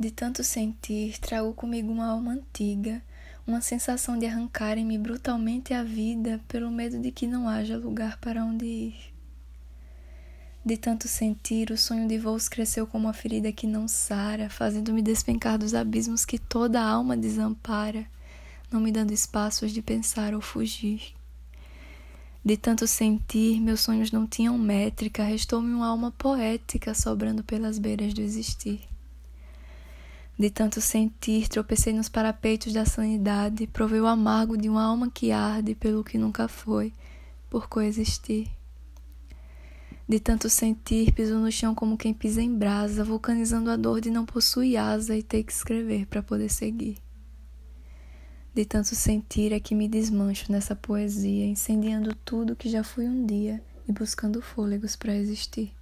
De tanto sentir, trago comigo uma alma antiga, uma sensação de arrancarem-me brutalmente a vida pelo medo de que não haja lugar para onde ir. De tanto sentir, o sonho de voos cresceu como uma ferida que não sara, fazendo-me despencar dos abismos que toda alma desampara, não me dando espaços de pensar ou fugir. De tanto sentir, meus sonhos não tinham métrica, restou-me uma alma poética sobrando pelas beiras do existir. De tanto sentir, tropecei nos parapeitos da sanidade, provei o amargo de uma alma que arde pelo que nunca foi, por coexistir. De tanto sentir, piso no chão como quem pisa em brasa, vulcanizando a dor de não possuir asa e ter que escrever para poder seguir. De tanto sentir é que me desmancho nessa poesia, incendiando tudo que já fui um dia e buscando fôlegos para existir.